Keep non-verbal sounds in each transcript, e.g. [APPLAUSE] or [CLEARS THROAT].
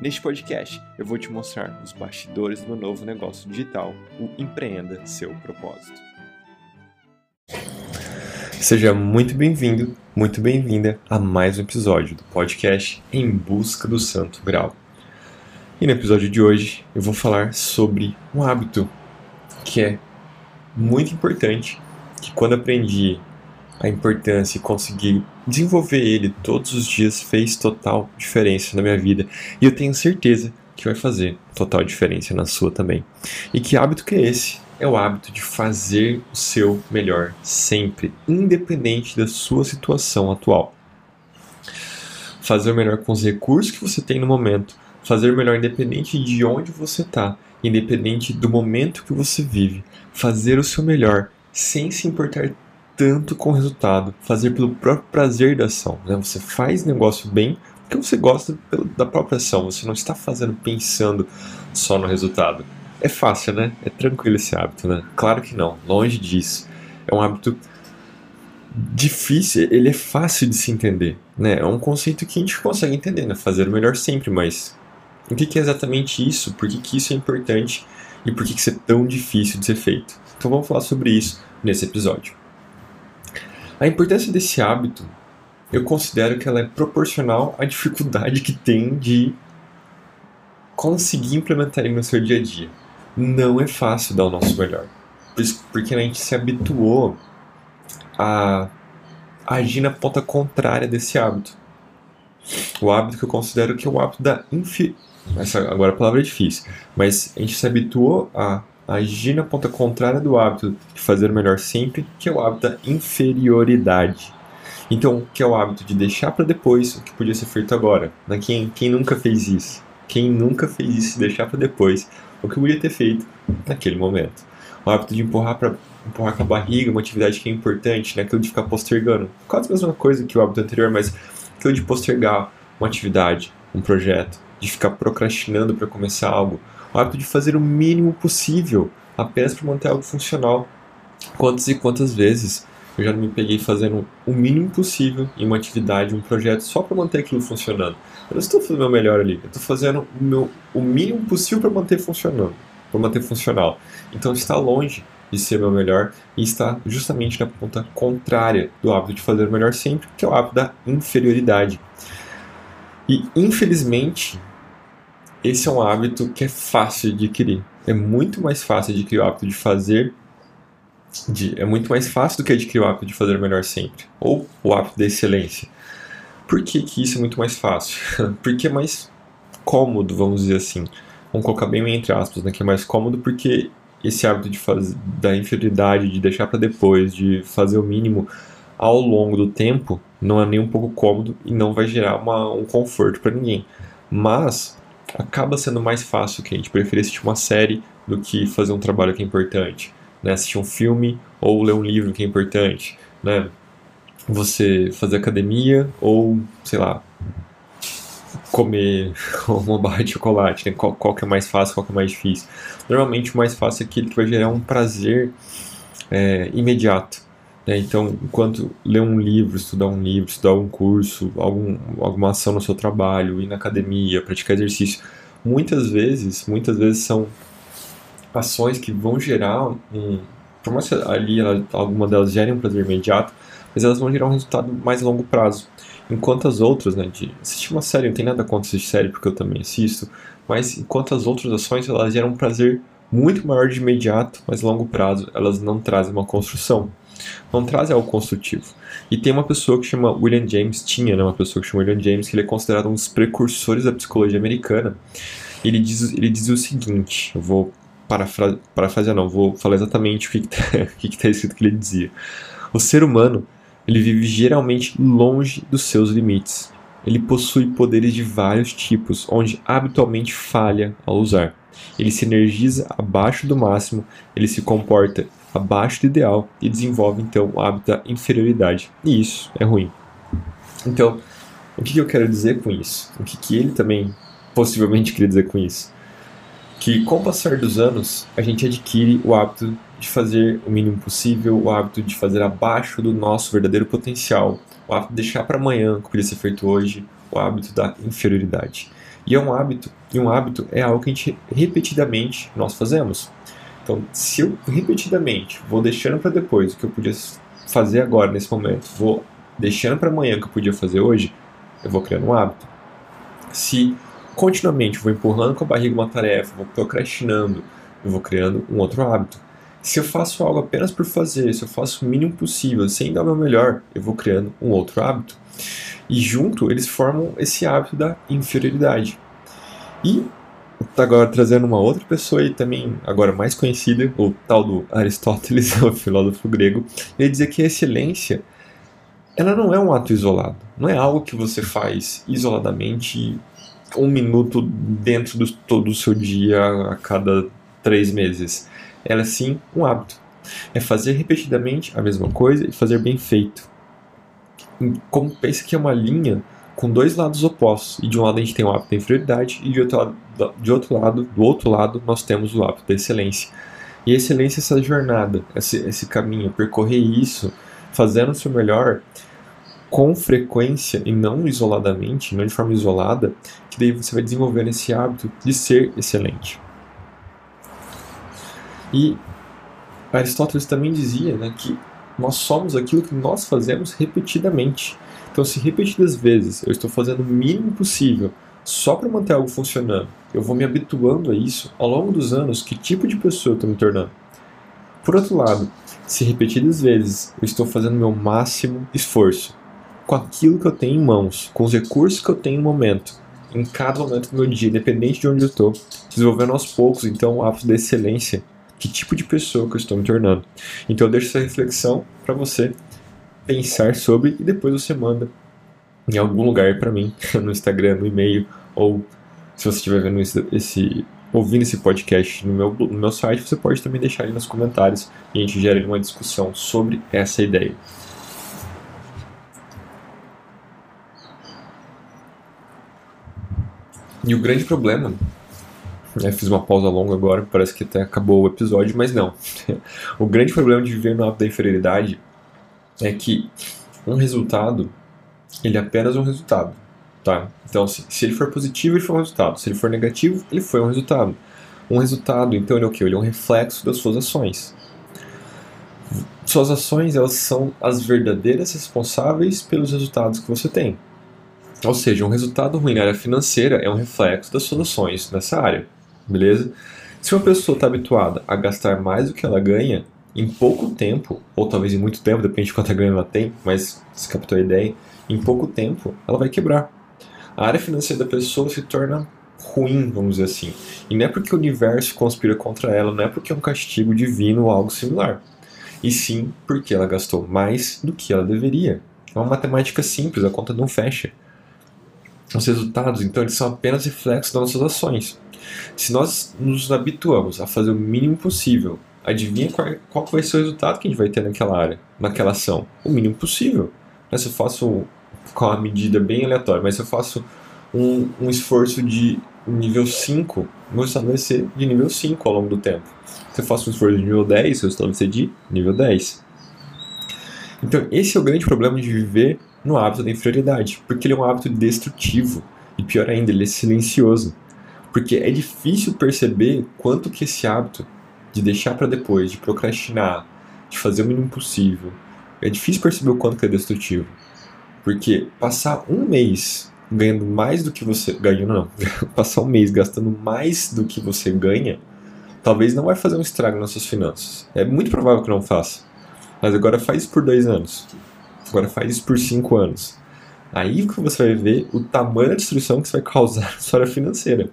Neste podcast, eu vou te mostrar os bastidores do meu novo negócio digital, o Empreenda Seu Propósito. Seja muito bem-vindo, muito bem-vinda a mais um episódio do podcast Em Busca do Santo Grau. E no episódio de hoje eu vou falar sobre um hábito que é muito importante, que quando aprendi a importância e conseguir desenvolver ele todos os dias fez total diferença na minha vida. E eu tenho certeza que vai fazer total diferença na sua também. E que hábito que é esse? É o hábito de fazer o seu melhor sempre, independente da sua situação atual. Fazer o melhor com os recursos que você tem no momento, fazer o melhor independente de onde você está, independente do momento que você vive, fazer o seu melhor sem se importar tanto com o resultado, fazer pelo próprio prazer da ação. Né? Você faz negócio bem porque você gosta da própria ação, você não está fazendo pensando só no resultado. É fácil, né? É tranquilo esse hábito, né? Claro que não, longe disso. É um hábito difícil, ele é fácil de se entender, né? É um conceito que a gente consegue entender, né? Fazer o melhor sempre, mas o que é exatamente isso? Por que, que isso é importante? E por que, que isso é tão difícil de ser feito? Então vamos falar sobre isso nesse episódio. A importância desse hábito, eu considero que ela é proporcional à dificuldade que tem de conseguir implementar ele no seu dia a dia. Não é fácil dar o nosso melhor, porque a gente se habituou a agir na ponta contrária desse hábito. O hábito que eu considero que é o hábito da infi... Essa agora a palavra é difícil, mas a gente se habituou a agir na ponta contrária do hábito de fazer o melhor sempre, que é o hábito da inferioridade. Então, que é o hábito de deixar para depois o que podia ser feito agora. Né? Quem, quem nunca fez isso? Quem nunca fez isso, deixar para depois o que podia ter feito naquele momento. O hábito de empurrar para empurrar com a barriga uma atividade que é importante, né? aquilo de ficar postergando. Quase a mesma coisa que o hábito anterior, mas aquilo de postergar uma atividade, um projeto, de ficar procrastinando para começar algo, hábito de fazer o mínimo possível apenas para manter algo funcional. Quantas e quantas vezes eu já me peguei fazendo o mínimo possível em uma atividade, um projeto, só para manter aquilo funcionando. Eu não estou fazendo o meu melhor ali, eu estou fazendo o, meu, o mínimo possível para manter funcionando, para manter funcional. Então está longe de ser meu melhor e está justamente na ponta contrária do hábito de fazer o melhor sempre, que é o hábito da inferioridade. E infelizmente, esse é um hábito que é fácil de adquirir. É muito mais fácil adquirir o hábito de fazer. De, é muito mais fácil do que adquirir o hábito de fazer melhor sempre. Ou o hábito da excelência. Por que, que isso é muito mais fácil? [LAUGHS] porque é mais cômodo, vamos dizer assim. Vamos colocar bem entre aspas, né? Que é mais cômodo porque esse hábito de fazer, da inferioridade, de deixar para depois, de fazer o mínimo ao longo do tempo, não é nem um pouco cômodo e não vai gerar uma, um conforto para ninguém. Mas acaba sendo mais fácil que a gente preferir assistir uma série do que fazer um trabalho que é importante, né? Assistir um filme ou ler um livro que é importante, né? Você fazer academia ou, sei lá, comer [LAUGHS] uma barra de chocolate, né? qual, qual que é mais fácil, qual que é mais difícil. Normalmente o mais fácil é aquele que vai gerar um prazer é, imediato. Né? Então, enquanto ler um livro, estudar um livro, estudar um curso, algum, alguma ação no seu trabalho, ir na academia, praticar exercício, muitas vezes, muitas vezes são ações que vão gerar um, por mais que ali ela, alguma delas gerem um prazer imediato, mas elas vão gerar um resultado mais a longo prazo. Enquanto as outras, né, de assistir uma série, não tem nada contra assistir série, porque eu também assisto, mas enquanto as outras ações, elas geram um prazer muito maior de imediato, mas a longo prazo, elas não trazem uma construção não traz algo construtivo. E tem uma pessoa que chama William James, tinha né, uma pessoa que chama William James, que ele é considerado um dos precursores da psicologia americana. Ele diz, ele diz o seguinte, eu vou parafra, parafrasear não, vou falar exatamente o que está [LAUGHS] tá escrito que ele dizia. O ser humano, ele vive geralmente longe dos seus limites. Ele possui poderes de vários tipos, onde habitualmente falha ao usar. Ele se energiza abaixo do máximo, ele se comporta abaixo do ideal e desenvolve então o hábito da inferioridade. E isso é ruim. Então, o que eu quero dizer com isso? O que, que ele também possivelmente queria dizer com isso? Que com o passar dos anos, a gente adquire o hábito de fazer o mínimo possível, o hábito de fazer abaixo do nosso verdadeiro potencial, o hábito de deixar para amanhã o que podia ser feito hoje, o hábito da inferioridade. E é um hábito, e um hábito é algo que a gente repetidamente nós fazemos. Então, se eu repetidamente vou deixando para depois o que eu podia fazer agora nesse momento, vou deixando para amanhã o que eu podia fazer hoje, eu vou criando um hábito. Se continuamente vou empurrando com a barriga uma tarefa, vou procrastinando, eu vou criando um outro hábito. Se eu faço algo apenas por fazer, se eu faço o mínimo possível, sem dar o meu melhor, eu vou criando um outro hábito. E junto eles formam esse hábito da inferioridade. E agora trazendo uma outra pessoa e também agora mais conhecida, o tal do Aristóteles, [LAUGHS] o filósofo grego, ele dizia que a excelência ela não é um ato isolado, não é algo que você faz isoladamente um minuto dentro do todo o seu dia a cada três meses. Ela é sim um hábito. É fazer repetidamente a mesma coisa e fazer bem feito como pensa que é uma linha com dois lados opostos. E de um lado a gente tem o hábito da inferioridade e de outro lado, de outro lado, do outro lado nós temos o hábito da excelência. E a excelência é essa jornada, esse, esse caminho, percorrer isso, fazendo o seu melhor com frequência e não isoladamente, não de forma isolada, que daí você vai desenvolvendo esse hábito de ser excelente. E Aristóteles também dizia né, que nós somos aquilo que nós fazemos repetidamente. Então, se repetidas vezes eu estou fazendo o mínimo possível só para manter algo funcionando, eu vou me habituando a isso ao longo dos anos, que tipo de pessoa eu estou me tornando. Por outro lado, se repetidas vezes eu estou fazendo meu máximo esforço com aquilo que eu tenho em mãos, com os recursos que eu tenho no momento, em cada momento do meu dia, independente de onde eu estou, desenvolvendo aos poucos, então, o hábito da excelência que tipo de pessoa que eu estou me tornando. Então eu deixo essa reflexão para você pensar sobre e depois você manda em algum lugar para mim, [LAUGHS] no Instagram, no e-mail, ou se você estiver vendo esse, esse, ouvindo esse podcast no meu, no meu site, você pode também deixar aí nos comentários e a gente gera uma discussão sobre essa ideia. E o grande problema é, fiz uma pausa longa agora, parece que até acabou o episódio, mas não. [LAUGHS] o grande problema de viver no hábito da inferioridade é que um resultado, ele é apenas um resultado, tá? Então, se, se ele for positivo, ele foi um resultado. Se ele for negativo, ele foi um resultado. Um resultado, então, ele é o quê? Ele é um reflexo das suas ações. Suas ações, elas são as verdadeiras responsáveis pelos resultados que você tem. Ou seja, um resultado ruim na área financeira é um reflexo das suas ações nessa área beleza? Se uma pessoa está habituada a gastar mais do que ela ganha em pouco tempo, ou talvez em muito tempo, depende de quanta grana ela tem, mas se captou a ideia, em pouco tempo ela vai quebrar. A área financeira da pessoa se torna ruim, vamos dizer assim. E não é porque o universo conspira contra ela, não é porque é um castigo divino ou algo similar. E sim porque ela gastou mais do que ela deveria. É uma matemática simples, a conta não fecha. Os resultados, então, eles são apenas reflexos das nossas ações. Se nós nos habituamos a fazer o mínimo possível, adivinha qual, qual vai ser o resultado que a gente vai ter naquela área, naquela ação? O mínimo possível. Mas se eu faço com uma medida bem aleatória, mas se eu faço um, um esforço de nível 5, o meu resultado vai ser de nível 5 ao longo do tempo. Se eu faço um esforço de nível 10, o resultado vai ser de nível 10. Então, esse é o grande problema de viver no hábito da inferioridade, porque ele é um hábito destrutivo e pior ainda, ele é silencioso. Porque é difícil perceber quanto que esse hábito de deixar para depois, de procrastinar, de fazer o mínimo possível, é difícil perceber o quanto que é destrutivo. Porque passar um mês ganhando mais do que você ganhando não, [LAUGHS] passar um mês gastando mais do que você ganha, talvez não vai fazer um estrago nas suas finanças. É muito provável que não faça. Mas agora faz isso por dois anos. Agora faz isso por cinco anos. Aí que você vai ver o tamanho da destruição que isso vai causar [LAUGHS] na sua área financeira.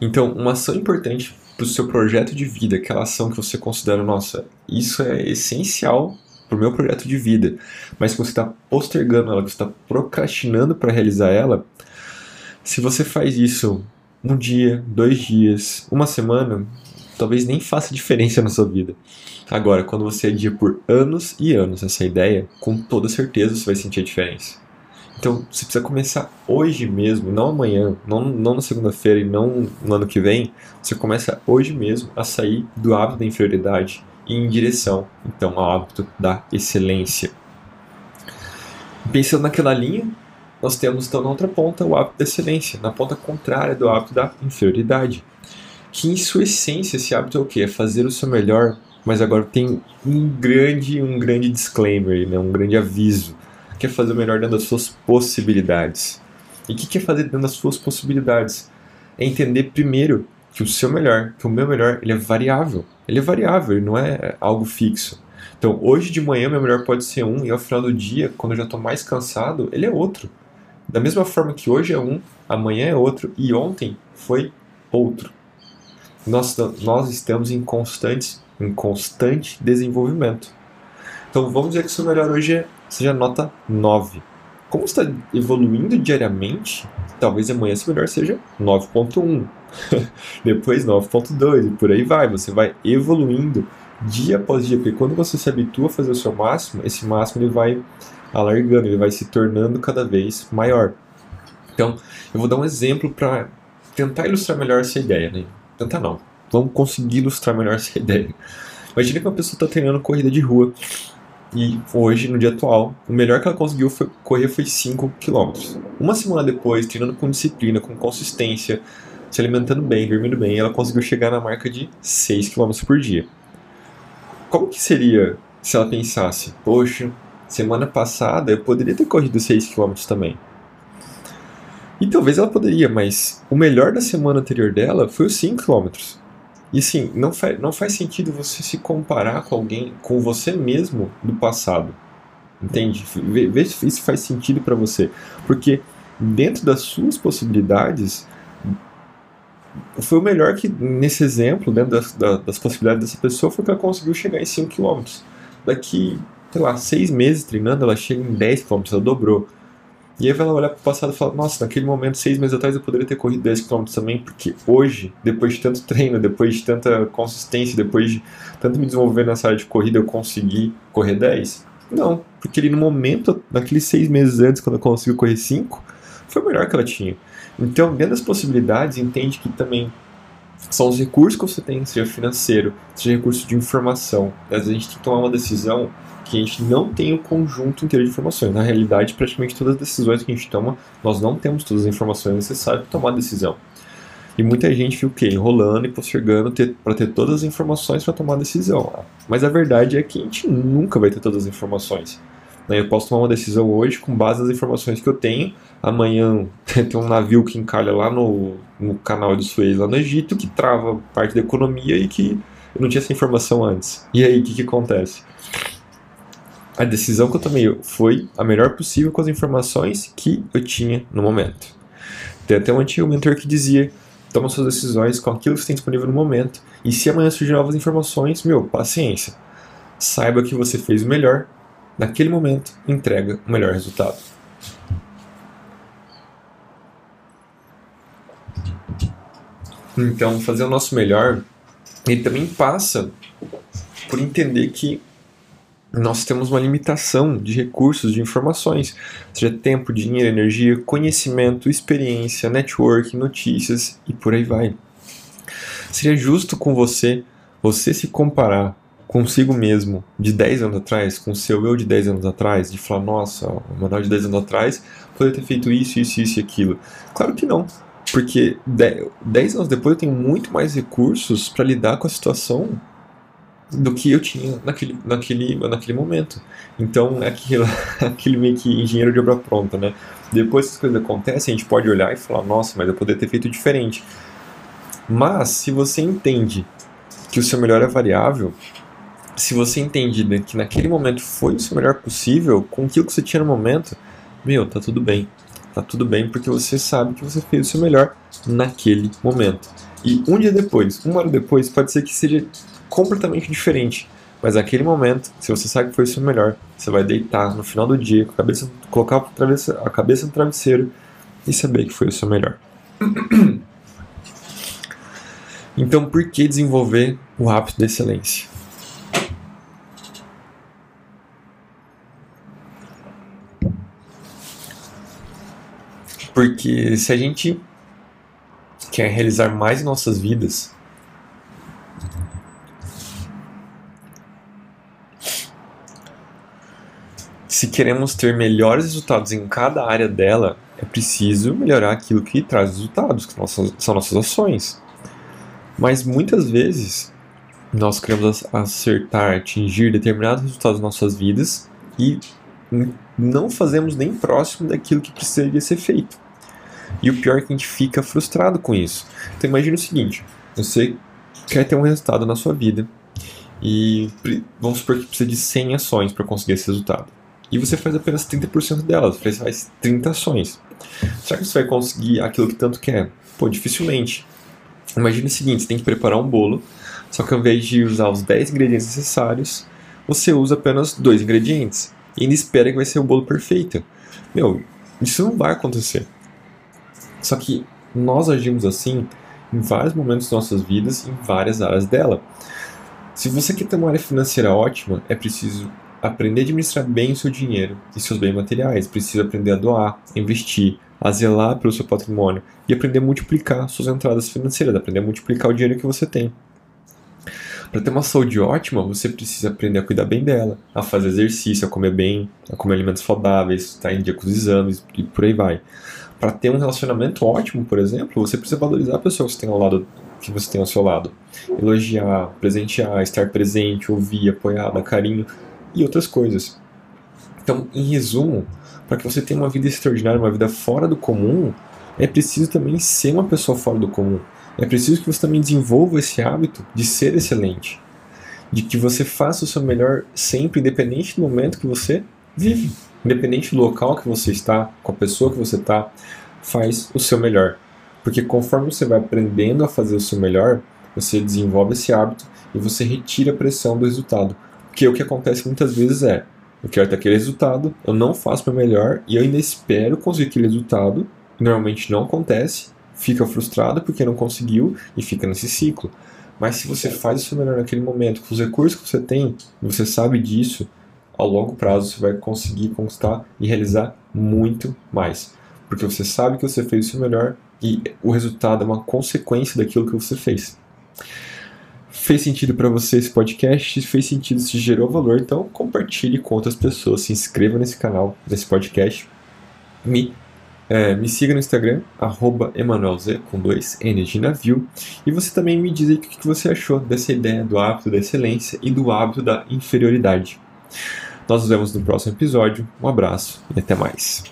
Então, uma ação importante para o seu projeto de vida, aquela ação que você considera, nossa, isso é essencial para o meu projeto de vida, mas que você está postergando ela, que você está procrastinando para realizar ela, se você faz isso um dia, dois dias, uma semana, talvez nem faça diferença na sua vida. Agora, quando você adia por anos e anos essa ideia, com toda certeza você vai sentir a diferença. Então, você precisa começar hoje mesmo, não amanhã, não, não na segunda-feira e não no ano que vem. Você começa hoje mesmo a sair do hábito da inferioridade em direção, então, ao hábito da excelência. Pensando naquela linha, nós temos então na outra ponta o hábito da excelência, na ponta contrária do hábito da inferioridade. Que em sua essência esse hábito é o quê? É fazer o seu melhor, mas agora tem um grande, um grande disclaimer, né? um grande aviso quer fazer o melhor dentro das suas possibilidades. E o que quer fazer dentro das suas possibilidades? É entender primeiro que o seu melhor, que o meu melhor, ele é variável. Ele é variável, ele não é algo fixo. Então, hoje de manhã, meu melhor pode ser um, e ao final do dia, quando eu já estou mais cansado, ele é outro. Da mesma forma que hoje é um, amanhã é outro, e ontem foi outro. Nós, nós estamos em constante, em constante desenvolvimento. Então, vamos dizer que o seu melhor hoje é seja nota 9. Como está evoluindo diariamente, talvez amanhã seu melhor seja 9.1, [LAUGHS] depois 9.2 e por aí vai. Você vai evoluindo dia após dia, porque quando você se habitua a fazer o seu máximo, esse máximo ele vai alargando, ele vai se tornando cada vez maior. Então, eu vou dar um exemplo para tentar ilustrar melhor essa ideia, né? Tentar não. Vamos conseguir ilustrar melhor essa [LAUGHS] ideia. Imagina que uma pessoa está treinando corrida de rua e hoje, no dia atual, o melhor que ela conseguiu foi, correr foi 5 km. Uma semana depois, treinando com disciplina, com consistência, se alimentando bem, dormindo bem, ela conseguiu chegar na marca de 6 km por dia. Como que seria se ela pensasse, poxa, semana passada eu poderia ter corrido 6 km também? E talvez ela poderia, mas o melhor da semana anterior dela foi os 5 km. E sim, não, faz, não faz sentido você se comparar com alguém, com você mesmo do passado. Entende? Vê, vê se isso faz sentido para você. Porque dentro das suas possibilidades, foi o melhor que, nesse exemplo, dentro das, das possibilidades dessa pessoa, foi que ela conseguiu chegar em 5 km. Daqui, sei lá, 6 meses treinando, ela chega em 10 km, ela dobrou. E aí ela olhar para o passado e falar: Nossa, naquele momento, seis meses atrás, eu poderia ter corrido 10 km também, porque hoje, depois de tanto treino, depois de tanta consistência, depois de tanto me desenvolver nessa área de corrida, eu consegui correr 10? Não, porque ali no momento, naqueles seis meses antes, quando eu consegui correr 5, foi o melhor que ela tinha. Então, dentro das possibilidades, entende que também são os recursos que você tem, seja financeiro, seja recurso de informação. Às vezes a gente tem que tomar uma decisão que a gente não tem o conjunto inteiro de informações. Na realidade, praticamente todas as decisões que a gente toma, nós não temos todas as informações necessárias para tomar a decisão. E muita gente fica o quê? Enrolando e postergando para ter todas as informações para tomar a decisão. Mas a verdade é que a gente nunca vai ter todas as informações. Né? Eu posso tomar uma decisão hoje com base nas informações que eu tenho. Amanhã [LAUGHS] tem um navio que encalha lá no, no canal de Suez, lá no Egito, que trava parte da economia e que eu não tinha essa informação antes. E aí, o que, que acontece? a decisão que eu tomei foi a melhor possível com as informações que eu tinha no momento. Tem até um antigo mentor que dizia: toma suas decisões com aquilo que você tem disponível no momento, e se amanhã surgir novas informações, meu, paciência. Saiba que você fez o melhor, naquele momento, entrega o melhor resultado. Então, fazer o nosso melhor, ele também passa por entender que nós temos uma limitação de recursos, de informações, seja tempo, dinheiro, energia, conhecimento, experiência, network, notícias e por aí vai. Seria justo com você, você se comparar consigo mesmo de 10 anos atrás, com o seu eu de 10 anos atrás, de falar, nossa, o Manuel de 10 anos atrás poderia ter feito isso, isso, isso e aquilo. Claro que não, porque 10 anos depois eu tenho muito mais recursos para lidar com a situação do que eu tinha naquele, naquele, naquele momento. Então, é aquele, [LAUGHS] aquele meio que engenheiro de obra pronta, né? Depois que as coisas acontecem, a gente pode olhar e falar, nossa, mas eu poderia ter feito diferente. Mas, se você entende que o seu melhor é variável, se você entende que naquele momento foi o seu melhor possível, com aquilo que você tinha no momento, meu, tá tudo bem. Tá tudo bem porque você sabe que você fez o seu melhor naquele momento. E um dia depois, uma hora depois, pode ser que seja completamente diferente. Mas naquele momento, se você sabe que foi o seu melhor, você vai deitar no final do dia, com a cabeça, colocar a cabeça no travesseiro e saber que foi o seu melhor. [CLEARS THROAT] Então, por que desenvolver o hábito da excelência? Porque se a gente quer realizar mais em nossas vidas, se queremos ter melhores resultados em cada área dela, é preciso melhorar aquilo que traz resultados, que são nossas ações. Mas muitas vezes nós queremos acertar, atingir determinados resultados nas nossas vidas e não fazemos nem próximo daquilo que precisaria ser feito. E o pior é que a gente fica frustrado com isso. Então imagine o seguinte: você quer ter um resultado na sua vida e vamos supor que precisa de 100 ações para conseguir esse resultado e você faz apenas 30% delas, você faz 30 ações. Será que você vai conseguir aquilo que tanto quer? Pô, dificilmente. Imagina o seguinte, você tem que preparar um bolo, só que ao invés de usar os 10 ingredientes necessários, você usa apenas dois ingredientes e ainda espera que vai ser o bolo perfeito. Meu, isso não vai acontecer. Só que nós agimos assim em vários momentos de nossas vidas, em várias áreas dela. Se você quer ter uma área financeira ótima, é preciso aprender a administrar bem o seu dinheiro e seus bens materiais. Precisa aprender a doar, investir, a zelar pelo seu patrimônio e aprender a multiplicar suas entradas financeiras, aprender a multiplicar o dinheiro que você tem. Para ter uma saúde ótima, você precisa aprender a cuidar bem dela, a fazer exercício, a comer bem, a comer alimentos saudáveis, estar em dia com os exames e por aí vai. Para ter um relacionamento ótimo, por exemplo, você precisa valorizar a pessoa que você tem ao lado, que você tem ao seu lado, elogiar, presentear, estar presente, ouvir, apoiar, dar carinho, e outras coisas. Então, em resumo, para que você tenha uma vida extraordinária, uma vida fora do comum, é preciso também ser uma pessoa fora do comum. É preciso que você também desenvolva esse hábito de ser excelente, de que você faça o seu melhor sempre, independente do momento que você vive, independente do local que você está, com a pessoa que você está, faz o seu melhor. Porque conforme você vai aprendendo a fazer o seu melhor, você desenvolve esse hábito e você retira a pressão do resultado. Porque o que acontece muitas vezes é, eu quero ter aquele resultado, eu não faço o meu melhor e eu ainda espero conseguir aquele resultado, normalmente não acontece, fica frustrado porque não conseguiu e fica nesse ciclo. Mas se você faz o seu melhor naquele momento, com os recursos que você tem, você sabe disso, ao longo prazo você vai conseguir conquistar e realizar muito mais. Porque você sabe que você fez o seu melhor e o resultado é uma consequência daquilo que você fez fez sentido para você esse podcast, fez sentido, se gerou valor, então compartilhe com outras pessoas, se inscreva nesse canal, nesse podcast, me, é, me siga no Instagram, EmanuelZ, com dois N de navio, e você também me diz aí o que você achou dessa ideia do hábito da excelência e do hábito da inferioridade. Nós nos vemos no próximo episódio, um abraço e até mais.